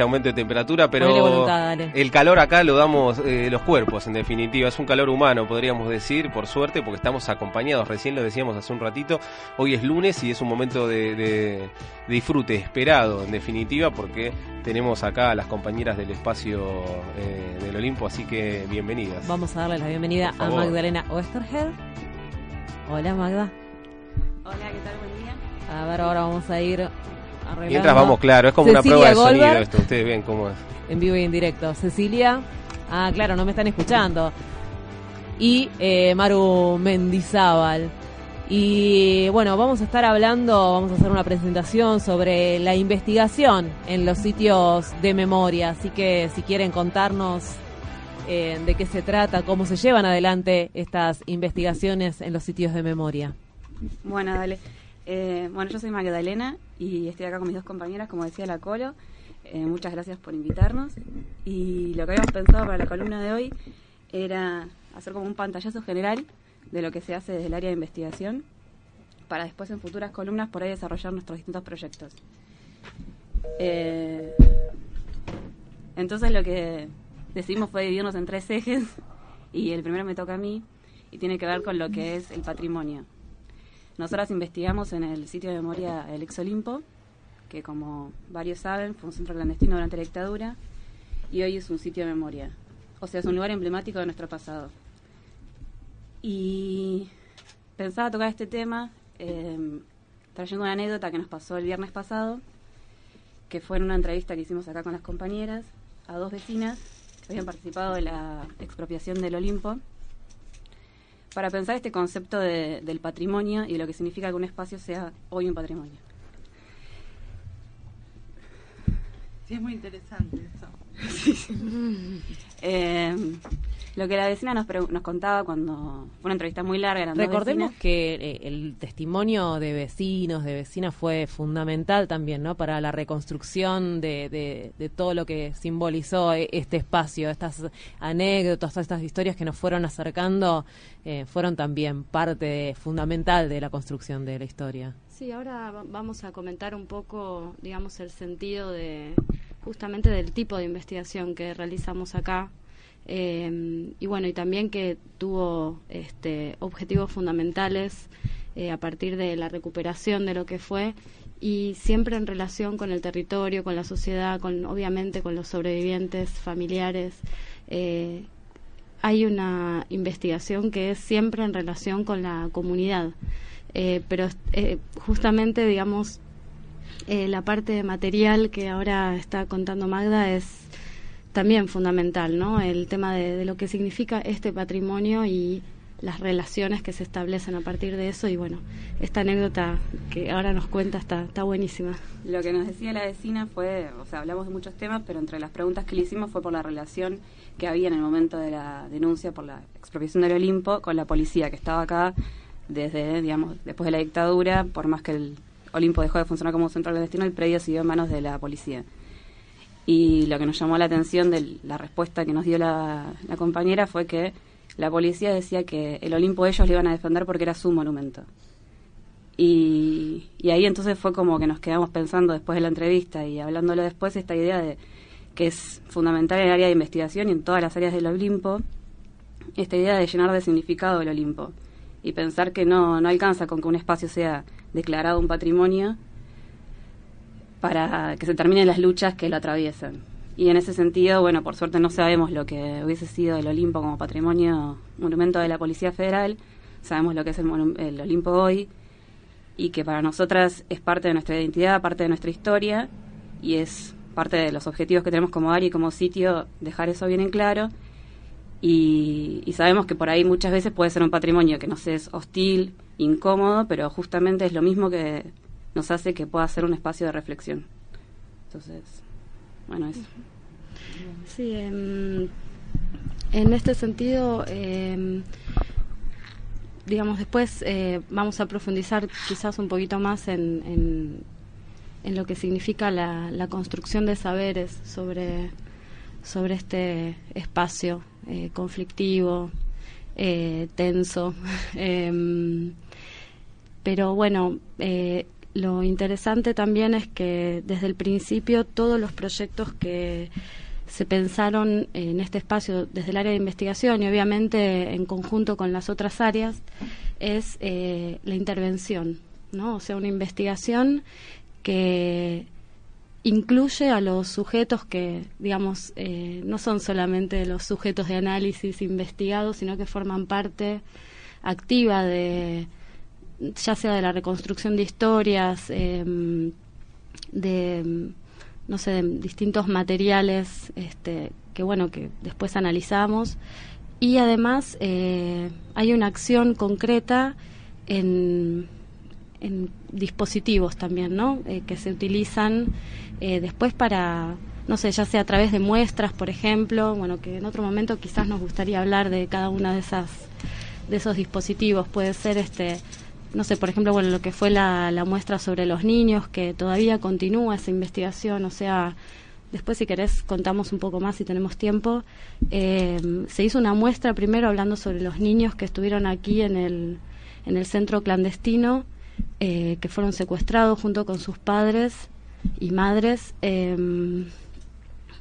aumento de temperatura, pero el calor acá lo damos eh, los cuerpos, en definitiva. Es un calor humano, podríamos decir, por suerte, porque estamos acompañados. Recién lo decíamos hace un ratito. Hoy es lunes y es un momento de, disfrute esperado, en definitiva, porque tenemos acá a las compañeras del espacio eh, del Olimpo, así que bienvenidas. Vamos a darle la bienvenida a Magdalena Oesterheld. Hola, Magda. Hola, ¿qué tal? Buen día. A ver, ahora vamos a ir Mientras vamos, claro, es como una prueba de sonido esto, ustedes ven cómo es. En vivo y en directo. Cecilia, ah, claro, no me están escuchando. Y eh, Maru Mendizábal. Y bueno, vamos a estar hablando, vamos a hacer una presentación sobre la investigación en los sitios de memoria. Así que si quieren contarnos eh, de qué se trata, cómo se llevan adelante estas investigaciones en los sitios de memoria. Bueno, dale. Eh, bueno, yo soy Magdalena y estoy acá con mis dos compañeras, como decía la Colo. Eh, muchas gracias por invitarnos. Y lo que habíamos pensado para la columna de hoy era hacer como un pantallazo general de lo que se hace desde el área de investigación para después en futuras columnas por ahí desarrollar nuestros distintos proyectos. Eh, entonces lo que decidimos fue dividirnos en tres ejes y el primero me toca a mí y tiene que ver con lo que es el patrimonio. Nosotras investigamos en el sitio de memoria el Ex Olimpo, que como varios saben fue un centro clandestino durante la dictadura y hoy es un sitio de memoria. O sea, es un lugar emblemático de nuestro pasado. Y pensaba tocar este tema em, trayendo una anécdota que nos pasó el viernes pasado, que fue en una entrevista que hicimos acá con las compañeras a dos vecinas que habían participado de la expropiación del Olimpo para pensar este concepto del patrimonio y de lo que significa que un espacio sea hoy un patrimonio. Sí, es muy interesante eso. Eh, lo que la vecina nos, nos contaba cuando fue una entrevista muy larga. Recordemos que eh, el testimonio de vecinos, de vecinas, fue fundamental también ¿no? para la reconstrucción de, de, todo lo que simbolizó eh, este espacio. Estas anécdotas, estas historias que nos fueron acercando fueron también parte fundamental de la construcción de la historia. Sí, ahora vamos a comentar un poco, digamos, el sentido de justamente del tipo de investigación que realizamos acá. Eh, y bueno, y también que tuvo este, objetivos fundamentales eh, a partir de la recuperación de lo que fue y siempre en relación con el territorio, con la sociedad, con obviamente con los sobrevivientes familiares. Eh, hay una investigación que es siempre en relación con la comunidad, pero justamente, digamos, eh, la parte material que ahora está contando Magda es también fundamental, ¿no? El tema de, lo que significa este patrimonio y las relaciones que se establecen a partir de eso y bueno, esta anécdota que ahora nos cuenta está, está buenísima. Lo que nos decía la vecina fue, o sea, hablamos de muchos temas, pero entre las preguntas que le hicimos fue por la relación que había en el momento de la denuncia por la expropiación del Olimpo con la policía que estaba acá desde, digamos, después de la dictadura, por más que el Olimpo dejó de funcionar como centro clandestino, el predio siguió en manos de la policía. Y lo que nos llamó la atención de la respuesta que nos dio la, compañera fue que la policía decía que el Olimpo ellos le iban a defender porque era su monumento. Y, y, ahí entonces fue como que nos quedamos pensando después de la entrevista y hablándolo después esta idea de que es fundamental en el área de investigación y en todas las áreas del Olimpo, esta idea de llenar de significado el Olimpo y pensar que no, no alcanza con que un espacio sea declarado un patrimonio para que se terminen las luchas que lo atraviesan. Y en ese sentido, bueno, por suerte no sabemos lo que hubiese sido el Olimpo como patrimonio, monumento de la Policía Federal, sabemos lo que es el, el Olimpo hoy y que para nosotras es parte de nuestra identidad, parte de nuestra historia y es parte de los objetivos que tenemos como área y como sitio dejar eso bien en claro y, sabemos que por ahí muchas veces puede ser un patrimonio que no sé, es hostil, incómodo, pero justamente es lo mismo que nos hace que pueda ser un espacio de reflexión. Entonces, bueno, eso. Sí, em, en este sentido, em, digamos, después eh, vamos a profundizar quizás un poquito más en, en, en lo que significa la, la, construcción de saberes sobre, sobre este espacio eh, conflictivo, eh, tenso. Em, pero bueno, eh, lo interesante también es que desde el principio todos los proyectos que se pensaron en este espacio desde el área de investigación y obviamente en conjunto con las otras áreas es la intervención, ¿no? O sea, una investigación que incluye a los sujetos que, digamos, eh, no son solamente los sujetos de análisis investigados, sino que forman parte activa de, ya sea de la reconstrucción de historias, em, de no sé, de distintos materiales este, que, bueno, que después analizamos. Y además eh, hay una acción concreta en, en dispositivos también, ¿no? Eh, que se utilizan eh, después para, no sé, ya sea a través de muestras, por ejemplo, bueno, que en otro momento quizás nos gustaría hablar de cada una de esas de esos dispositivos. Puede ser este no sé, por ejemplo, bueno, lo que fue la, la muestra sobre los niños, que todavía continúa esa investigación, o sea, después si querés contamos un poco más si tenemos tiempo. Eh, se hizo una muestra primero hablando sobre los niños que estuvieron aquí en el, en el centro clandestino, eh, que fueron secuestrados junto con sus padres y madres. Eh,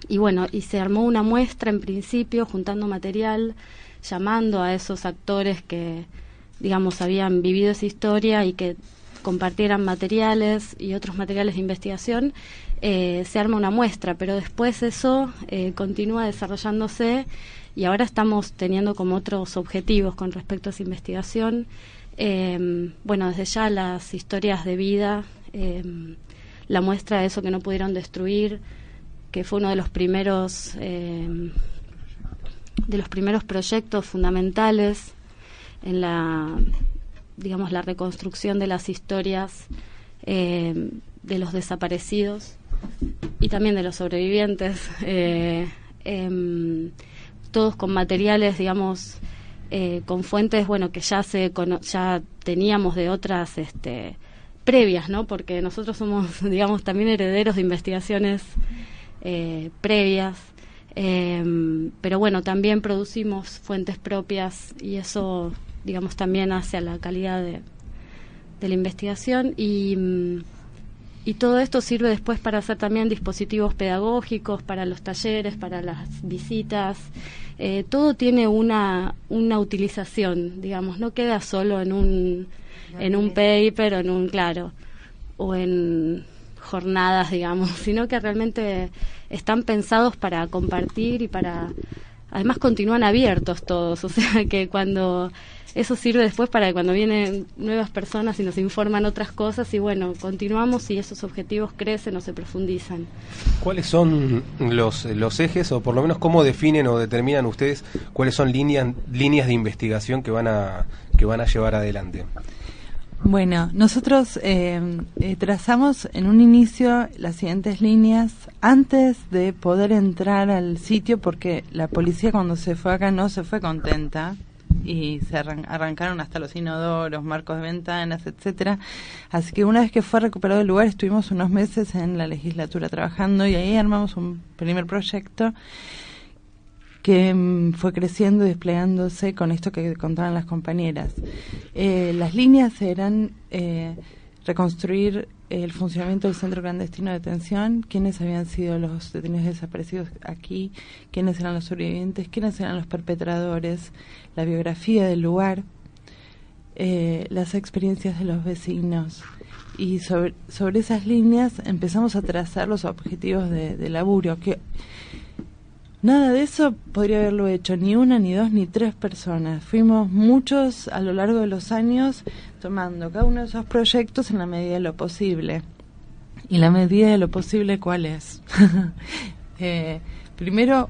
y bueno, y se armó una muestra en principio, juntando material, llamando a esos actores que digamos, habían vivido esa historia y que compartieran materiales y otros materiales de investigación, eh, se arma una muestra, pero después eso eh, continúa desarrollándose y ahora estamos teniendo como otros objetivos con respecto a esa investigación. Eh, bueno, desde ya las historias de vida, la muestra de eso que no pudieron destruir, que fue uno de los primeros de los primeros proyectos fundamentales en la, digamos, la reconstrucción de las historias de los desaparecidos y también de los sobrevivientes, eh, em, todos con materiales, digamos, eh, con fuentes, bueno, que ya se ya teníamos de otras, este, previas, ¿no? Porque nosotros somos, digamos, también herederos de investigaciones previas. Em, pero bueno, también producimos fuentes propias y eso digamos, también hacia la calidad de, la investigación y, mm, y todo esto sirve después para hacer también dispositivos pedagógicos, para los talleres, para las visitas. Eh, todo tiene una, una utilización, digamos, no queda solo en un, en un paper o en un, claro, o en jornadas, digamos, sino que realmente están pensados para compartir y para... Además continúan abiertos todos, o sea que cuando eso sirve después para cuando vienen nuevas personas y nos informan otras cosas y bueno, continuamos y esos objetivos crecen o se profundizan. ¿Cuáles son los, los ejes o por lo menos cómo definen o determinan ustedes cuáles son líneas, líneas de investigación que van a, que van a llevar adelante? Bueno, nosotros eh, eh, trazamos en un inicio las siguientes líneas antes de poder entrar al sitio porque la policía cuando se fue acá no se fue contenta y se arrancaron hasta los inodoros, marcos de ventanas, etcétera. Así que una vez que fue recuperado el lugar, estuvimos unos meses en la legislatura trabajando y ahí armamos un primer proyecto que mm, fue creciendo y desplegándose con esto que contaban las compañeras. Eh, las líneas eran eh, reconstruir el funcionamiento del centro clandestino de detención, quiénes habían sido los detenidos desaparecidos aquí, quiénes eran los sobrevivientes, quiénes eran los perpetradores, la biografía del lugar, eh, las experiencias de los vecinos. Y sobre, sobre esas líneas empezamos a trazar los objetivos de, de laburo, Nada de eso podría haberlo hecho ni una, ni dos, ni tres personas. Fuimos muchos a lo largo de los años tomando cada uno de esos proyectos en la medida de lo posible. ¿Y la medida de lo posible cuál es? Eh, primero,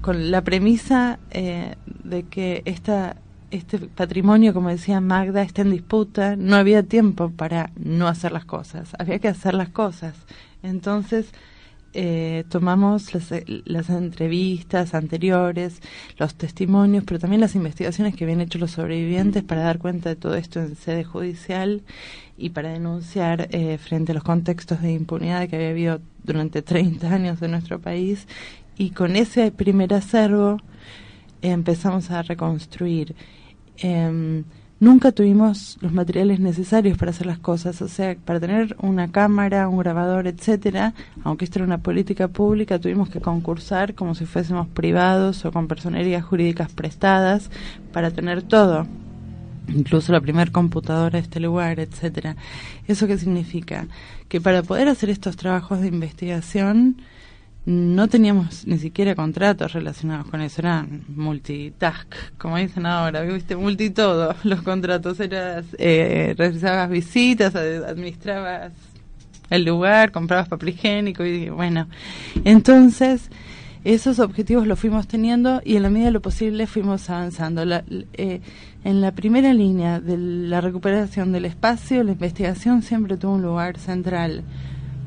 con la premisa eh, de que esta, este patrimonio, como decía Magda, está en disputa, no había tiempo para no hacer las cosas, había que hacer las cosas. Entonces, eh, tomamos las, entrevistas anteriores, los testimonios, pero también las investigaciones que habían hecho los sobrevivientes para dar cuenta de todo esto en sede judicial y para denunciar eh, frente a los contextos de impunidad que había habido durante 30 años en nuestro país. Y con ese primer acervo empezamos a reconstruir. Nunca tuvimos los materiales necesarios para hacer las cosas. O sea, para tener una cámara, un grabador, etcétera, aunque esto era una política pública, tuvimos que concursar como si fuésemos privados o con personerías jurídicas prestadas para tener todo incluso la primera computadora de este lugar, etcétera. ¿Eso qué significa? Que para poder hacer estos trabajos de investigación no teníamos ni siquiera contratos relacionados con eso, eran multitask, como dicen ahora, viste, multitodo. Los contratos, eras, eh, realizabas visitas, administrabas el lugar, comprabas papel higiénico y bueno, entonces esos objetivos los fuimos teniendo y en la medida de lo posible fuimos avanzando. Eh, en la primera línea de la recuperación del espacio, la investigación siempre tuvo un lugar central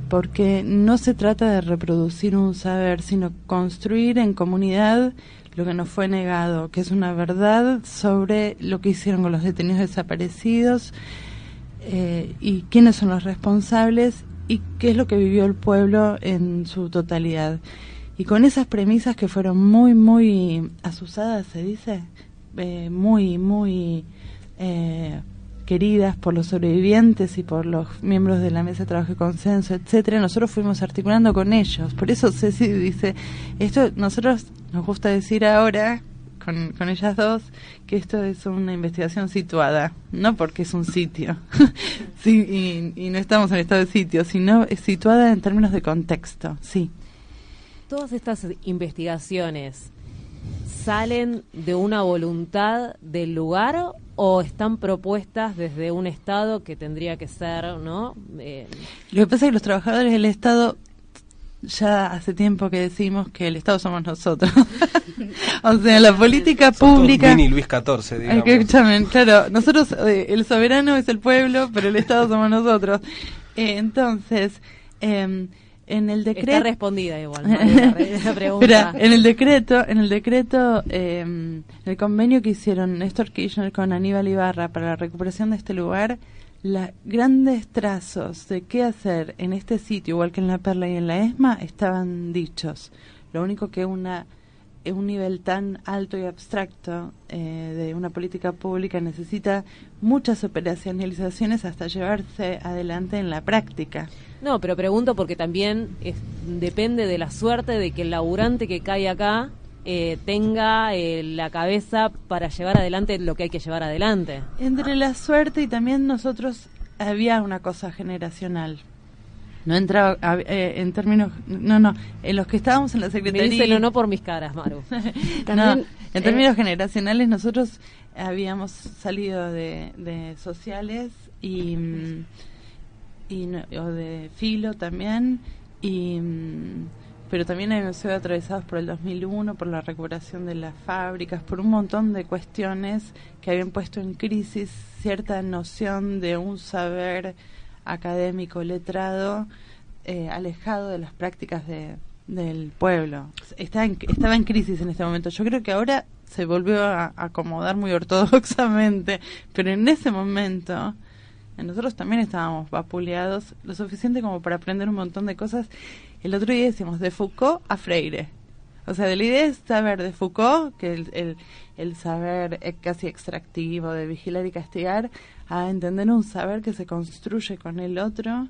porque no se trata de reproducir un saber, sino construir en comunidad lo que nos fue negado, que es una verdad sobre lo que hicieron con los detenidos desaparecidos eh, y quiénes son los responsables y qué es lo que vivió el pueblo en su totalidad. Y con esas premisas que fueron muy, muy asusadas, se dice, eh, muy, muy... Eh, queridas por los sobrevivientes y por los miembros de la mesa de trabajo y consenso, etcétera, nosotros fuimos articulando con ellos. Por eso Ceci dice, esto nosotros nos gusta decir ahora con, con ellas dos que esto es una investigación situada, no porque es un sitio, sí, y, y, no estamos en estado de sitio, sino es situada en términos de contexto, sí. Todas estas investigaciones salen de una voluntad del lugar o están propuestas desde un Estado que tendría que ser, ¿no? Eh, Lo que pasa es que los trabajadores del Estado ya hace tiempo que decimos que el Estado somos nosotros. o sea, la política pública. Mini Luis XIV, digamos. escúchame, claro, nosotros, eh, el soberano es el pueblo, pero el Estado somos nosotros. Eh, entonces, eh, en el decreto. está respondida igual la pregunta. en el decreto en el decreto eh, el convenio que hicieron Néstor Kirchner con Aníbal Ibarra para la recuperación de este lugar los grandes trazos de qué hacer en este sitio igual que en la Perla y en la ESMA estaban dichos. Lo único que una un nivel tan alto y abstracto eh, de una política pública necesita muchas operacionalizaciones hasta llevarse adelante en la práctica. No, pero pregunto porque también depende de la suerte de que el laburante que cae acá eh, tenga eh, la cabeza para llevar adelante lo que hay que llevar adelante. Entre la suerte y también nosotros había una cosa generacional no entraba eh, en términos no no en los que estábamos en la secretaría no por mis caras Maru en eh, términos generacionales nosotros habíamos salido de, sociales y, y o de filo también y pero también hemos sido atravesados por el 2001, por la recuperación de las fábricas, por un montón de cuestiones que habían puesto en crisis cierta noción de un saber académico, letrado, eh, alejado de las prácticas de, del pueblo. Está estaba en crisis en este momento. Yo creo que ahora se volvió a, acomodar muy ortodoxamente, pero en ese momento nosotros también estábamos vapuleados lo suficiente como para aprender un montón de cosas. El otro día decimos de Foucault a Freire. O sea, la idea es saber de Foucault, que el, el, el saber casi extractivo de vigilar y castigar, a entender un saber que se construye con el otro,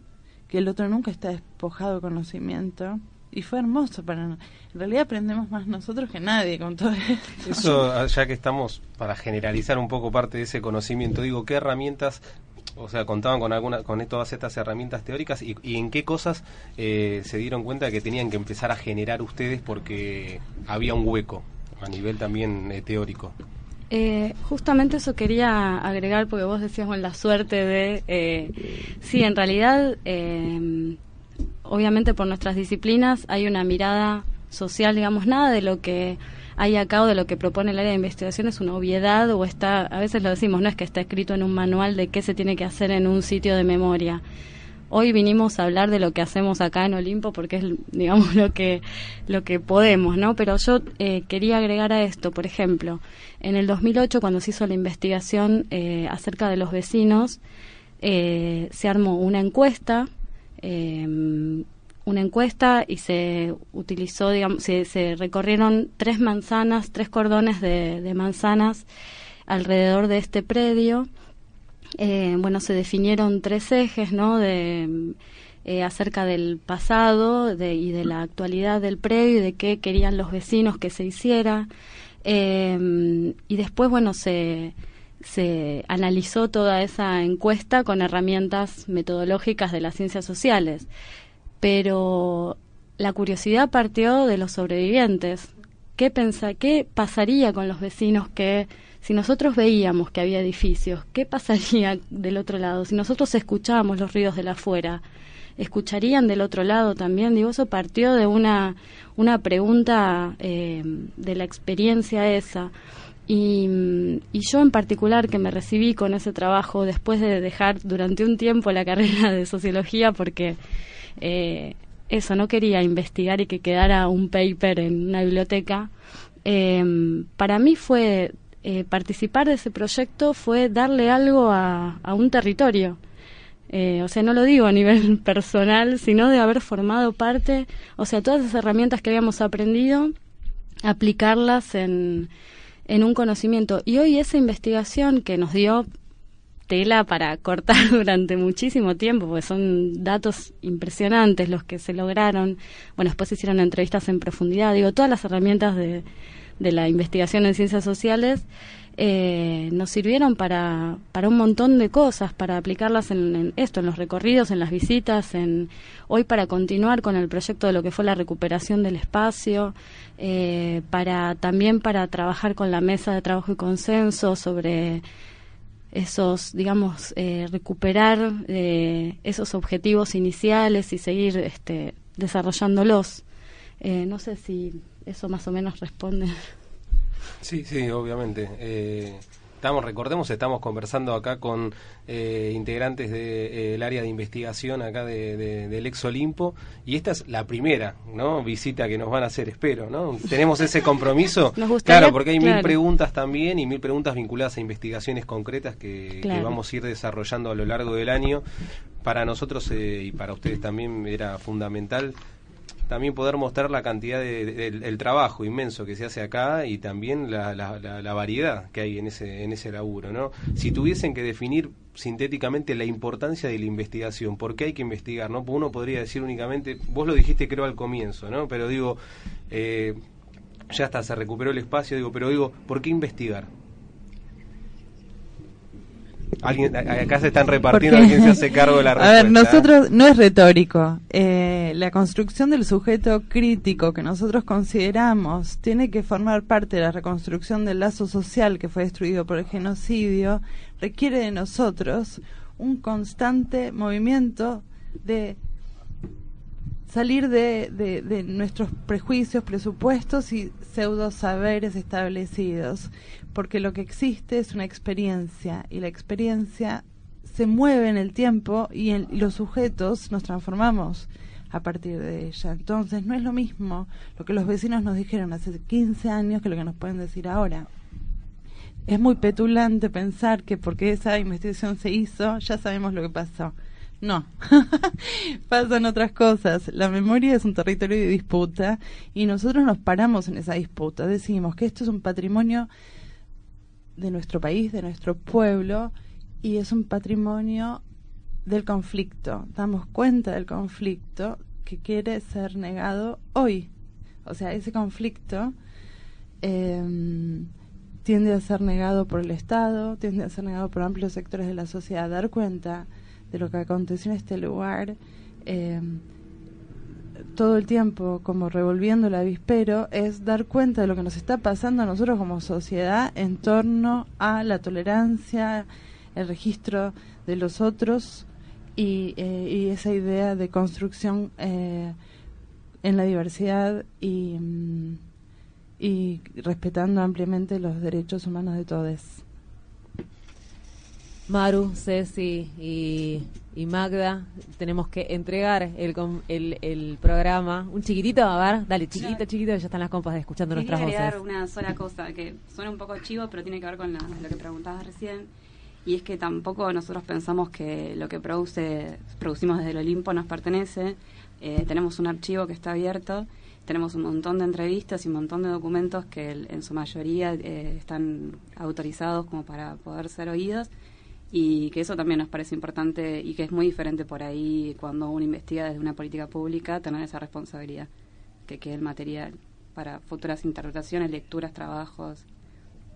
que el otro nunca está despojado de conocimiento. Y fue hermoso para En realidad aprendemos más nosotros que nadie con todo esto. Eso, ya que estamos para generalizar un poco parte de ese conocimiento, digo, ¿qué herramientas o sea, contaban con alguna, con todas estas herramientas teóricas y, en qué cosas eh, se dieron cuenta que tenían que empezar a generar ustedes porque había un hueco a nivel también eh, teórico. Eh, justamente eso quería agregar porque vos decías con la suerte de, eh, sí, en realidad, eh, obviamente por nuestras disciplinas hay una mirada social, digamos, nada de lo que hay acá o de lo que propone el área de investigación es una obviedad o está, a veces lo decimos, no es que está escrito en un manual de qué se tiene que hacer en un sitio de memoria. Hoy vinimos a hablar de lo que hacemos acá en Olimpo porque es, digamos, lo que, lo que podemos, ¿no? Pero yo eh, quería agregar a esto, por ejemplo, en el 2008, cuando se hizo la investigación eh, acerca de los vecinos, eh, se armó una encuesta, una encuesta y se utilizó, digamos, se, recorrieron tres manzanas, tres cordones de, de manzanas alrededor de este predio. Eh, bueno, se definieron tres ejes, ¿no? De, eh, acerca del pasado de, y de la actualidad del predio y de qué querían los vecinos que se hiciera. Eh, y después, bueno, se, se analizó toda esa encuesta con herramientas metodológicas de las ciencias sociales. Pero la curiosidad partió de los sobrevivientes. ¿Qué, pensa, ¿Qué pasaría con los vecinos que, si nosotros veíamos que había edificios, qué pasaría del otro lado? Si nosotros escuchábamos los ruidos de la afuera, ¿escucharían del otro lado también? Digo, eso partió de una, una pregunta eh, de la experiencia esa. Y, y, yo en particular que me recibí con ese trabajo después de dejar durante un tiempo la carrera de sociología porque eh, eso, no quería investigar y que quedara un paper en una biblioteca, eh, para mí fue eh, participar de ese proyecto fue darle algo a, a un territorio. o sea, no lo digo a nivel personal, sino de haber formado parte, o sea, todas esas herramientas que habíamos aprendido, aplicarlas en, en un conocimiento. Y hoy esa investigación que nos dio tela para cortar durante muchísimo tiempo, porque son datos impresionantes los que se lograron. Bueno, después hicieron entrevistas en profundidad, digo, todas las herramientas de, de la investigación en ciencias sociales eh, nos sirvieron para, para un montón de cosas, para aplicarlas en, esto, en los recorridos, en las visitas, en hoy para continuar con el proyecto de lo que fue la recuperación del espacio, eh, para también para trabajar con la mesa de trabajo y consenso sobre esos, digamos, eh, recuperar esos objetivos iniciales y seguir este, desarrollándolos. no sé si eso más o menos responde. Sí, sí, obviamente. Eh, estamos, recordemos, estamos conversando acá con eh, integrantes del área de investigación acá del ex Olimpo y esta es la primera ¿no? visita que nos van a hacer, espero. ¿no? Tenemos ese compromiso. claro, porque hay mil preguntas también y mil preguntas vinculadas a investigaciones concretas que, vamos a ir desarrollando a lo largo del año. Para nosotros eh, y para ustedes también era fundamental también poder mostrar la cantidad de, el trabajo inmenso que se hace acá y también la, la, variedad que hay en ese, en ese laburo. ¿no? Si tuviesen que definir sintéticamente la importancia de la investigación, ¿por qué hay que investigar? ¿no? Uno podría decir únicamente, vos lo dijiste creo al comienzo, ¿no? pero digo, eh, ya está, se recuperó el espacio, digo, pero digo, ¿por qué investigar? Alguien, acá se están repartiendo, alguien se hace cargo de la respuesta. A ver, nosotros, no es retórico. Eh, la construcción del sujeto crítico que nosotros consideramos tiene que formar parte de la reconstrucción del lazo social que fue destruido por el genocidio, requiere de nosotros un constante movimiento de salir de, de, nuestros prejuicios, presupuestos y pseudo saberes establecidos, porque lo que existe es una experiencia y la experiencia se mueve en el tiempo y, en, los sujetos nos transformamos a partir de ella. Entonces no es lo mismo lo que los vecinos nos dijeron hace 15 años que lo que nos pueden decir ahora. Es muy petulante pensar que porque esa investigación se hizo ya sabemos lo que pasó. No, pasan otras cosas. La memoria es un territorio de disputa y nosotros nos paramos en esa disputa. Decimos que esto es un patrimonio de nuestro país, de nuestro pueblo, y es un patrimonio del conflicto. Damos cuenta del conflicto que quiere ser negado hoy. O sea, ese conflicto em, tiende a ser negado por el Estado, tiende a ser negado por amplios sectores de la sociedad. Dar cuenta de lo que aconteció en este lugar, eh, todo el tiempo como revolviendo el avispero, es dar cuenta de lo que nos está pasando a nosotros como sociedad en torno a la tolerancia, el registro de los otros y, eh, esa idea de construcción eh, en la diversidad y, mm, y respetando ampliamente los derechos humanos de todos. Maru, Ceci y, Magda, tenemos que entregar el, el, el, programa. Un chiquitito, a ver, dale, chiquito, chiquito, ya están las compas escuchando nuestras voces. agregar una sola cosa que suena un poco chivo, pero tiene que ver con lo que preguntabas recién. Y es que tampoco nosotros pensamos que lo que produce producimos desde el Olimpo nos pertenece. Eh, tenemos un archivo que está abierto tenemos un montón de entrevistas y un montón de documentos que en su mayoría eh, están autorizados como para poder ser oídos y que eso también nos parece importante y que es muy diferente por ahí cuando uno investiga desde una política pública, tener esa responsabilidad, que quede el material para futuras interpretaciones, lecturas, trabajos.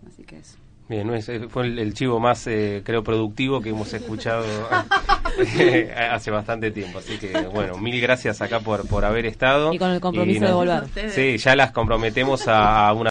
Así que eso. Bien, fue el, chivo más, eh, creo, productivo que hemos escuchado hace bastante tiempo. Así que, bueno, mil gracias acá por, por haber estado. Y con el compromiso de volver. Sí, ya las comprometemos a una